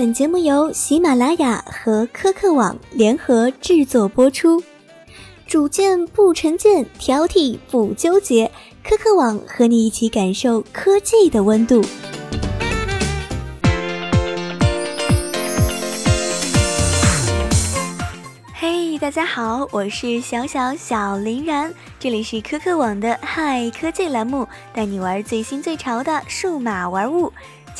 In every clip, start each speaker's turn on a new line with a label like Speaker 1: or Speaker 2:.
Speaker 1: 本节目由喜马拉雅和科客网联合制作播出。主见不成见，挑剔不纠结，科客网和你一起感受科技的温度。嘿，大家好，我是小小小林然，这里是科客网的嗨科技栏目，带你玩最新最潮的数码玩物。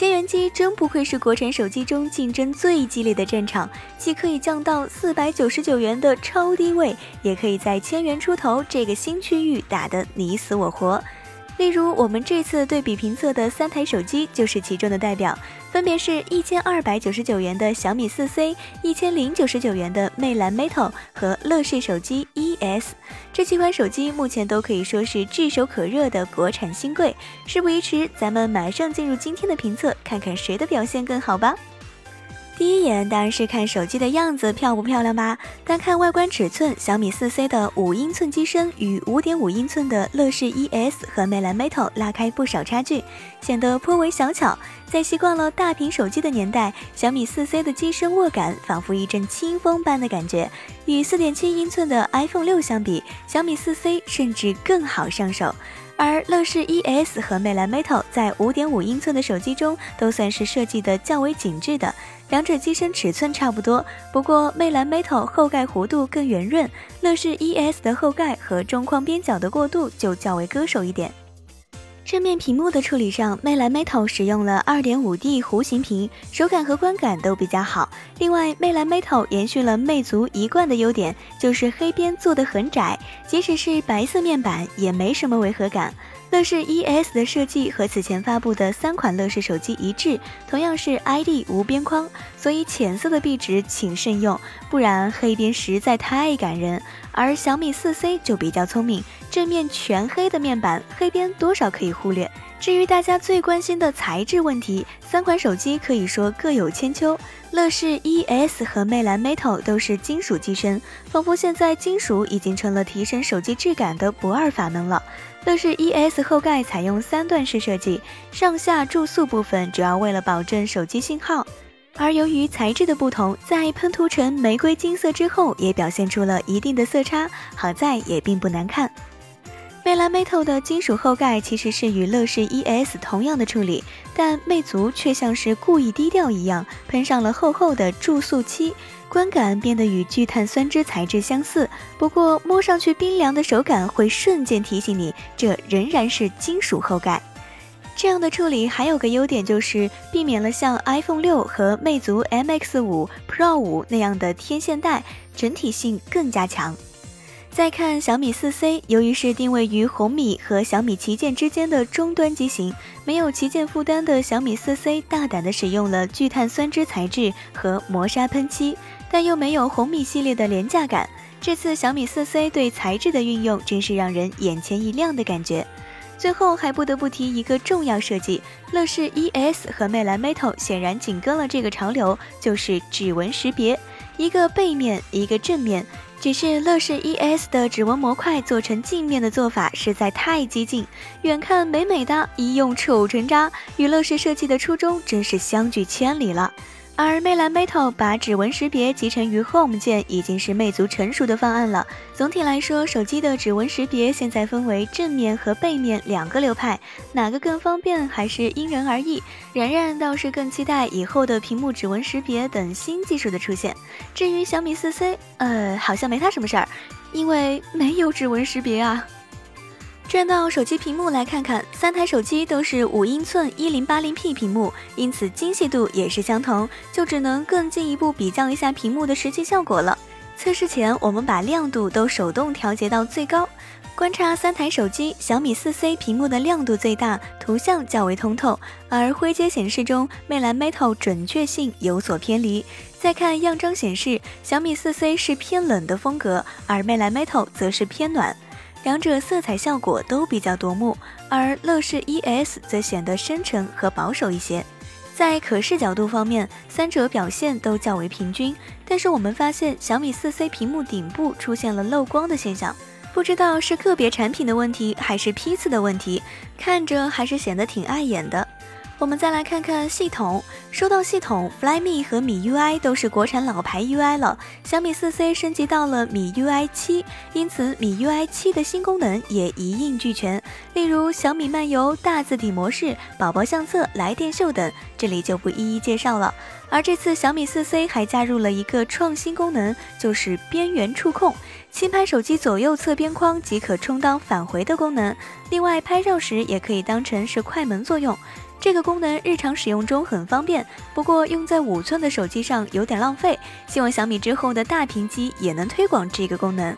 Speaker 1: 千元机真不愧是国产手机中竞争最激烈的战场，既可以降到四百九十九元的超低位，也可以在千元出头这个新区域打得你死我活。例如，我们这次对比评测的三台手机就是其中的代表，分别是一千二百九十九元的小米四 C，一千零九十九元的魅蓝 Metal 和乐视手机 ES。这几款手机目前都可以说是炙手可热的国产新贵。事不宜迟，咱们马上进入今天的评测，看看谁的表现更好吧。第一眼当然是看手机的样子漂不漂亮吧。单看外观尺寸，小米四 C 的五英寸机身与五点五英寸的乐视 ES 和魅蓝 Metal 拉开不少差距，显得颇为小巧。在习惯了大屏手机的年代，小米四 C 的机身握感仿佛一阵清风般的感觉。与四点七英寸的 iPhone 六相比，小米四 C 甚至更好上手。而乐视 ES 和魅蓝 Metal 在五点五英寸的手机中都算是设计的较为紧致的，两者机身尺寸差不多。不过魅蓝 Metal 后盖弧度更圆润，乐视 ES 的后盖和中框边角的过渡就较为割手一点。正面屏幕的处理上，魅蓝 Metal 使用了 2.5D 弧形屏，手感和观感都比较好。另外，魅蓝 Metal 延续了魅族一贯的优点，就是黑边做的很窄，即使是白色面板也没什么违和感。乐视 ES 的设计和此前发布的三款乐视手机一致，同样是 ID 无边框，所以浅色的壁纸请慎用，不然黑边实在太感人。而小米四 C 就比较聪明，正面全黑的面板，黑边多少可以忽略。至于大家最关心的材质问题，三款手机可以说各有千秋。乐视 ES 和魅蓝 Metal 都是金属机身，仿佛现在金属已经成了提升手机质感的不二法门了。乐视 ES 后盖采用三段式设计，上下注塑部分主要为了保证手机信号。而由于材质的不同，在喷涂成玫瑰金色之后，也表现出了一定的色差，好在也并不难看。魅蓝 Metal 的金属后盖其实是与乐视 ES 同样的处理，但魅族却像是故意低调一样，喷上了厚厚的注塑漆，观感变得与聚碳酸酯材质相似。不过摸上去冰凉的手感会瞬间提醒你，这仍然是金属后盖。这样的处理还有个优点，就是避免了像 iPhone 六和魅族 MX 五 Pro 五那样的天线带，整体性更加强。再看小米四 C，由于是定位于红米和小米旗舰之间的中端机型，没有旗舰负担的小米四 C 大胆的使用了聚碳酸酯材质和磨砂喷漆，但又没有红米系列的廉价感。这次小米四 C 对材质的运用，真是让人眼前一亮的感觉。最后还不得不提一个重要设计，乐视 ES 和魅蓝 Metal 显然紧跟了这个潮流，就是指纹识别，一个背面，一个正面。只是乐视 ES 的指纹模块做成镜面的做法实在太激进，远看美美哒，一用丑成渣，与乐视设计的初衷真是相距千里了。而魅蓝 Metal 把指纹识别集成于 Home 键，已经是魅族成熟的方案了。总体来说，手机的指纹识别现在分为正面和背面两个流派，哪个更方便还是因人而异。然然倒是更期待以后的屏幕指纹识别等新技术的出现。至于小米四 C，呃，好像没它什么事儿，因为没有指纹识别啊。转到手机屏幕来看看，三台手机都是五英寸一零八零 P 屏幕，因此精细度也是相同，就只能更进一步比较一下屏幕的实际效果了。测试前，我们把亮度都手动调节到最高，观察三台手机，小米四 C 屏幕的亮度最大，图像较为通透，而灰阶显示中，魅蓝 Metal 准确性有所偏离。再看样张显示，小米四 C 是偏冷的风格，而魅蓝 Metal 则是偏暖。两者色彩效果都比较夺目，而乐视 ES 则显得深沉和保守一些。在可视角度方面，三者表现都较为平均。但是我们发现小米 4C 屏幕顶部出现了漏光的现象，不知道是个别产品的问题还是批次的问题，看着还是显得挺碍眼的。我们再来看看系统。说到系统，Flyme 和米 UI 都是国产老牌 UI 了。小米 4C 升级到了米 UI 七，因此米 UI 七的新功能也一应俱全。例如小米漫游、大字体模式、宝宝相册、来电秀等，这里就不一一介绍了。而这次小米 4C 还加入了一个创新功能，就是边缘触控。轻拍手机左右侧边框即可充当返回的功能。另外，拍照时也可以当成是快门作用。这个功能日常使用中很方便，不过用在五寸的手机上有点浪费。希望小米之后的大屏机也能推广这个功能。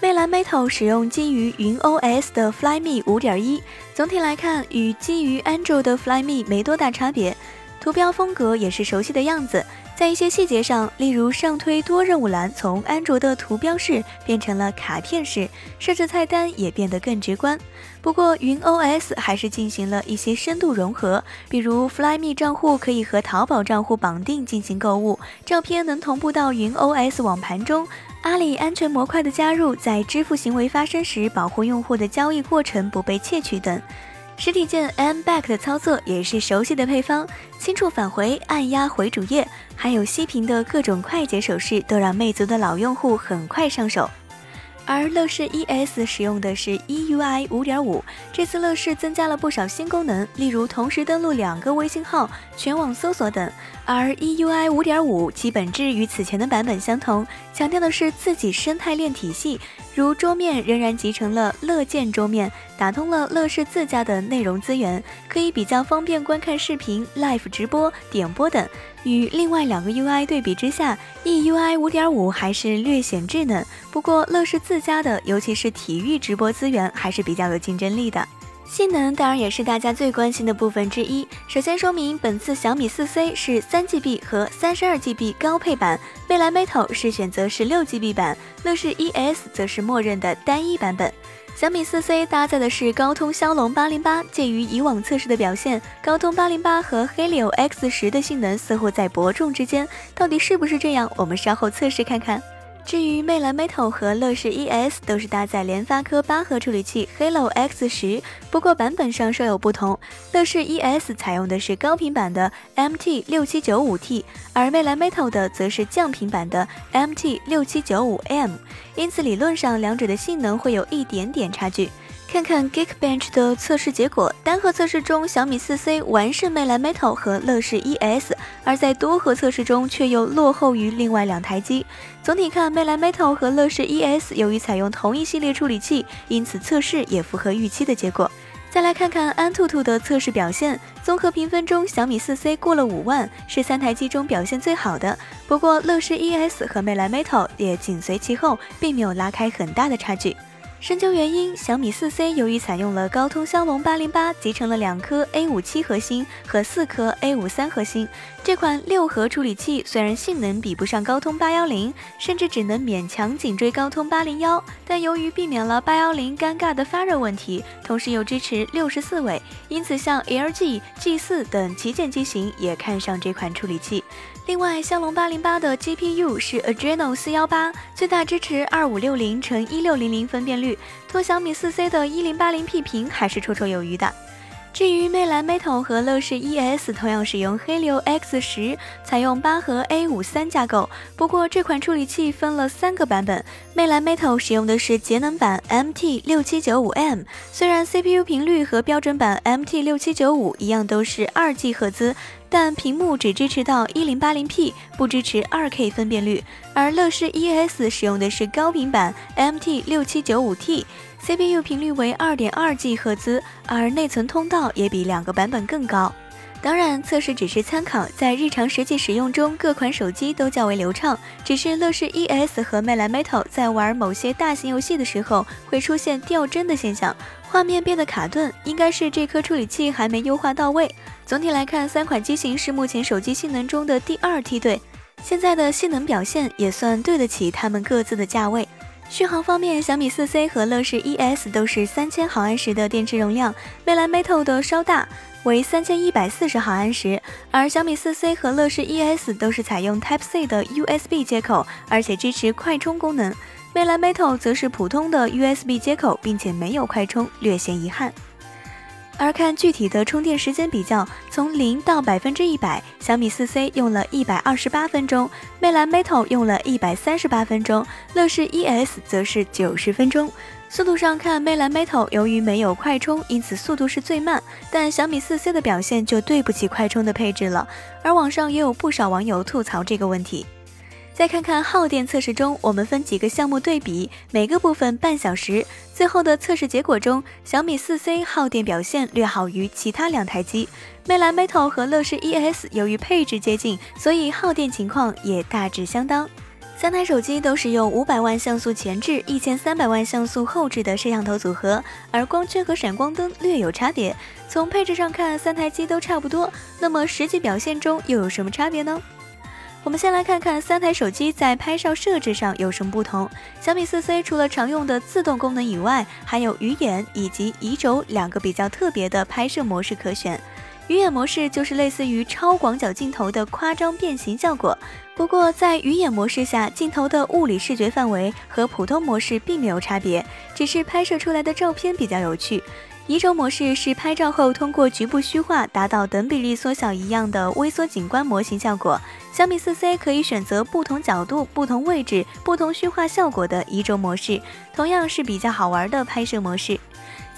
Speaker 1: 魅蓝 Metal 使用基于云 OS 的 Flyme 5.1，总体来看与基于 Android 的 Flyme 没多大差别，图标风格也是熟悉的样子。在一些细节上，例如上推多任务栏从安卓的图标式变成了卡片式，设置菜单也变得更直观。不过云 OS 还是进行了一些深度融合，比如 Flyme 账户可以和淘宝账户绑定进行购物，照片能同步到云 OS 网盘中，阿里安全模块的加入，在支付行为发生时保护用户的交易过程不被窃取等。实体键 M Back 的操作也是熟悉的配方，轻触返回，按压回主页，还有息屏的各种快捷手势，都让魅族的老用户很快上手。而乐视 ES 使用的是 EUI 5.5，这次乐视增加了不少新功能，例如同时登录两个微信号、全网搜索等。而 EUI 5.5其本质与此前的版本相同，强调的是自己生态链体系，如桌面仍然集成了乐见桌面，打通了乐视自家的内容资源，可以比较方便观看视频、Live 直播、点播等。与另外两个 UI 对比之下，EUI 5.5还是略显稚嫩。不过乐视自家的，尤其是体育直播资源，还是比较有竞争力的。性能当然也是大家最关心的部分之一。首先说明，本次小米 4C 是 3GB 和 32GB 高配版，魅蓝 Metal 是选择 16GB 版，乐视 ES 则是默认的单一版本。小米 4C 搭载的是高通骁龙八零八，介于以往测试的表现，高通八零八和 Helio X 十的性能似乎在伯仲之间，到底是不是这样？我们稍后测试看看。至于魅蓝 Metal 和乐视 ES 都是搭载联发科八核处理器 Halo X 十，不过版本上稍有不同。乐视 ES 采用的是高频版的 MT 六七九五 T，而魅蓝 Metal 的则是降频版的 MT 六七九五 M，因此理论上两者的性能会有一点点差距。看看 Geekbench 的测试结果，单核测试中小米 4C 完胜魅蓝 Metal 和乐视 ES，而在多核测试中却又落后于另外两台机。总体看，魅蓝 Metal 和乐视 ES 由于采用同一系列处理器，因此测试也符合预期的结果。再来看看安兔兔的测试表现，综合评分中小米 4C 过了五万，是三台机中表现最好的。不过乐视 ES 和魅蓝 Metal 也紧随其后，并没有拉开很大的差距。深究原因，小米 4C 由于采用了高通骁龙八零八，集成了两颗 A 五七核心和四颗 A 五三核心。这款六核处理器虽然性能比不上高通八幺零，甚至只能勉强紧追高通八零幺，但由于避免了八幺零尴尬的发热问题，同时又支持六十四位，因此像 LG G 四等旗舰机型也看上这款处理器。另外，骁龙八零八的 GPU 是 Adreno 四幺八，最大支持二五六零乘一六零零分辨率，拖小米四 C 的一零八零 P 屏还是绰绰有余的。至于魅蓝 Metal 和乐视 ES 同样使用 Helio X 十，采用八核 A 五三架构，不过这款处理器分了三个版本。魅蓝 Metal 使用的是节能版 MT 六七九五 M，虽然 CPU 频率和标准版 MT 六七九五一样都是二 G 赫兹。但屏幕只支持到一零八零 P，不支持二 K 分辨率。而乐视 ES 使用的是高频版 MT 六七九五 T，CPU 频率为二点二 G 赫兹，而内存通道也比两个版本更高。当然，测试只是参考，在日常实际使用中，各款手机都较为流畅。只是乐视 ES 和魅蓝 Metal 在玩某些大型游戏的时候，会出现掉帧的现象，画面变得卡顿，应该是这颗处理器还没优化到位。总体来看，三款机型是目前手机性能中的第二梯队，现在的性能表现也算对得起他们各自的价位。续航方面，小米 4C 和乐视 ES 都是三千毫安时的电池容量，魅蓝 Metal 的稍大。为三千一百四十毫安时，而小米四 C 和乐视 ES 都是采用 Type C 的 USB 接口，而且支持快充功能。魅蓝 Metal 则是普通的 USB 接口，并且没有快充，略显遗憾。而看具体的充电时间比较，从零到百分之一百，小米四 C 用了一百二十八分钟，魅蓝 Metal 用了一百三十八分钟，乐视 ES 则是九十分钟。速度上看，魅蓝 Metal 由于没有快充，因此速度是最慢。但小米四 C 的表现就对不起快充的配置了。而网上也有不少网友吐槽这个问题。再看看耗电测试中，我们分几个项目对比，每个部分半小时。最后的测试结果中，小米四 C 耗电表现略好于其他两台机。魅蓝 Metal 和乐视 ES 由于配置接近，所以耗电情况也大致相当。三台手机都是用五百万像素前置、一千三百万像素后置的摄像头组合，而光圈和闪光灯略有差别。从配置上看，三台机都差不多，那么实际表现中又有什么差别呢？我们先来看看三台手机在拍照设置上有什么不同。小米四 C 除了常用的自动功能以外，还有鱼眼以及移轴两个比较特别的拍摄模式可选。鱼眼模式就是类似于超广角镜头的夸张变形效果，不过在鱼眼模式下，镜头的物理视觉范围和普通模式并没有差别，只是拍摄出来的照片比较有趣。移轴模式是拍照后通过局部虚化达到等比例缩小一样的微缩景观模型效果。小米四 C 可以选择不同角度、不同位置、不同虚化效果的移轴模式，同样是比较好玩的拍摄模式。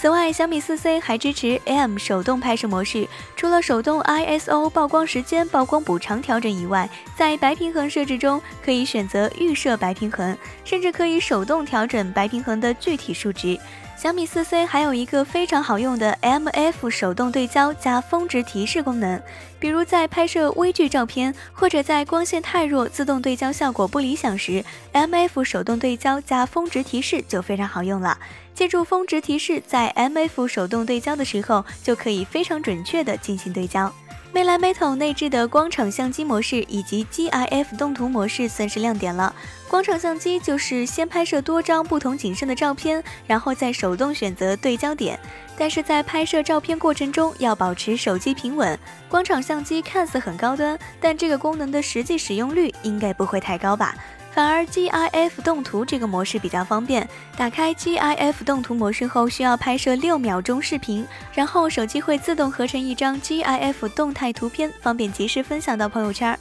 Speaker 1: 此外，小米四 C 还支持 AM 手动拍摄模式。除了手动 ISO 曝光时间、曝光补偿调整以外，在白平衡设置中可以选择预设白平衡，甚至可以手动调整白平衡的具体数值。小米四 C 还有一个非常好用的 MF 手动对焦加峰值提示功能，比如在拍摄微距照片或者在光线太弱、自动对焦效果不理想时，MF 手动对焦加峰值提示就非常好用了。借助峰值提示，在 MF 手动对焦的时候，就可以非常准确的进行对焦。魅蓝 Metal 内置的光场相机模式以及 GIF 动图模式算是亮点了。光场相机就是先拍摄多张不同景深的照片，然后再手动选择对焦点。但是在拍摄照片过程中要保持手机平稳。光场相机看似很高端，但这个功能的实际使用率应该不会太高吧？反而 GIF 动图这个模式比较方便，打开 GIF 动图模式后，需要拍摄六秒钟视频，然后手机会自动合成一张 GIF 动态图片，方便及时分享到朋友圈。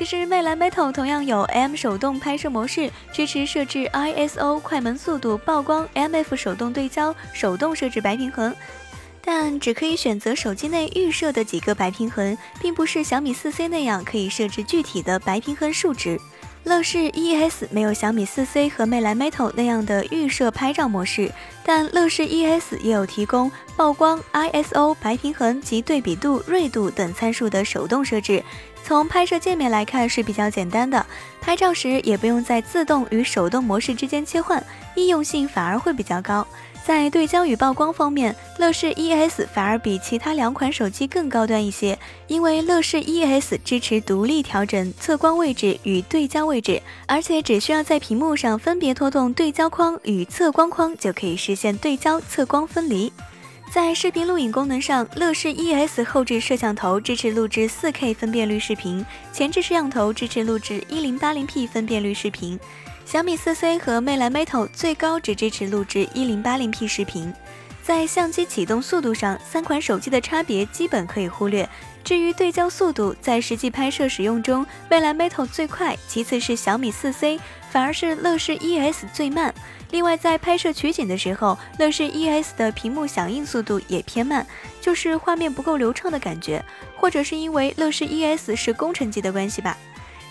Speaker 1: 其实魅蓝 Metal 同样有 M 手动拍摄模式，支持设置 ISO、快门速度、曝光、MF 手动对焦、手动设置白平衡，但只可以选择手机内预设的几个白平衡，并不是小米 4C 那样可以设置具体的白平衡数值。乐视 ES 没有小米 4C 和魅蓝 Metal 那样的预设拍照模式，但乐视 ES 也有提供曝光、ISO、白平衡及对比度、锐度等参数的手动设置。从拍摄界面来看是比较简单的，拍照时也不用在自动与手动模式之间切换，易用性反而会比较高。在对焦与曝光方面，乐视 ES 反而比其他两款手机更高端一些，因为乐视 ES 支持独立调整测光位置与对焦位置，而且只需要在屏幕上分别拖动对焦框与测光框，就可以实现对焦测光分离。在视频录影功能上，乐视 ES 后置摄像头支持录制 4K 分辨率视频，前置摄像头支持录制 1080P 分辨率视频。小米四 C 和魅蓝 Metal 最高只支持录制 1080P 视频。在相机启动速度上，三款手机的差别基本可以忽略。至于对焦速度，在实际拍摄使用中，魅蓝 Metal 最快，其次是小米四 C，反而是乐视 ES 最慢。另外，在拍摄取景的时候，乐视 ES 的屏幕响应速度也偏慢，就是画面不够流畅的感觉，或者是因为乐视 ES 是工程机的关系吧。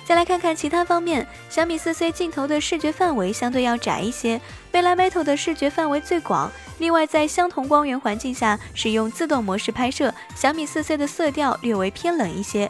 Speaker 1: 再来看看其他方面，小米四 C 镜头的视觉范围相对要窄一些，魅蓝 Metal 的视觉范围最广。另外，在相同光源环境下使用自动模式拍摄，小米四 C 的色调略微偏冷一些。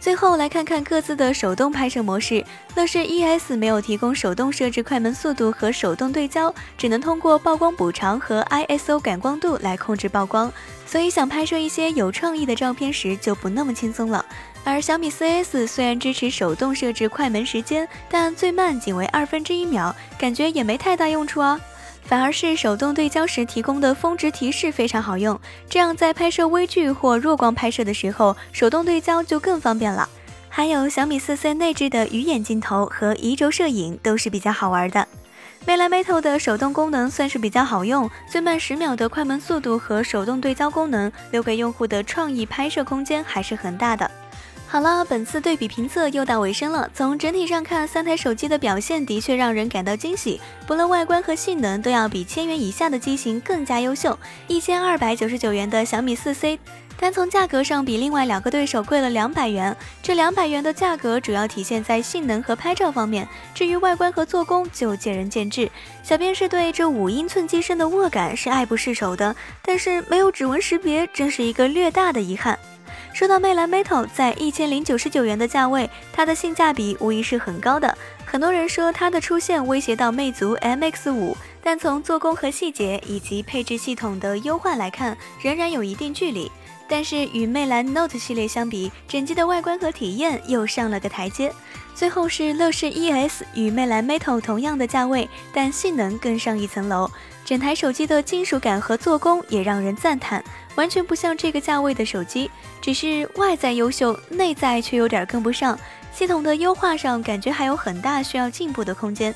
Speaker 1: 最后来看看各自的手动拍摄模式，乐视 ES 没有提供手动设置快门速度和手动对焦，只能通过曝光补偿和 ISO 感光度来控制曝光，所以想拍摄一些有创意的照片时就不那么轻松了。而小米 4S 虽然支持手动设置快门时间，但最慢仅为二分之一秒，感觉也没太大用处啊。反而是手动对焦时提供的峰值提示非常好用，这样在拍摄微距或弱光拍摄的时候，手动对焦就更方便了。还有小米四 C 内置的鱼眼镜头和移轴摄影都是比较好玩的。魅蓝 Metal 的手动功能算是比较好用，最慢十秒的快门速度和手动对焦功能，留给用户的创意拍摄空间还是很大的。好了，本次对比评测又到尾声了。从整体上看，三台手机的表现的确让人感到惊喜，不论外观和性能，都要比千元以下的机型更加优秀。一千二百九十九元的小米四 C。单从价格上比另外两个对手贵了两百元，这两百元的价格主要体现在性能和拍照方面，至于外观和做工就见仁见智。小编是对这五英寸机身的握感是爱不释手的，但是没有指纹识别，真是一个略大的遗憾。说到魅蓝 Metal，在一千零九十九元的价位，它的性价比无疑是很高的。很多人说它的出现威胁到魅族 MX 五，但从做工和细节以及配置系统的优化来看，仍然有一定距离。但是与魅蓝 Note 系列相比，整机的外观和体验又上了个台阶。最后是乐视 ES，与魅蓝 Metal 同样的价位，但性能更上一层楼。整台手机的金属感和做工也让人赞叹，完全不像这个价位的手机。只是外在优秀，内在却有点跟不上。系统的优化上，感觉还有很大需要进步的空间。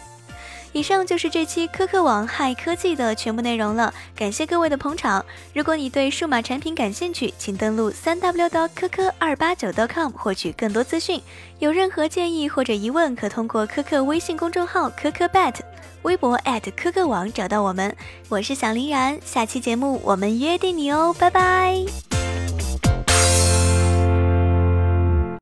Speaker 1: 以上就是这期科科网嗨科技的全部内容了，感谢各位的捧场。如果你对数码产品感兴趣，请登录三 w 到科科二八九 .com 获取更多资讯。有任何建议或者疑问，可通过科科微信公众号科科 bet，微博科科网找到我们。我是小林然，下期节目我们约定你哦，拜拜。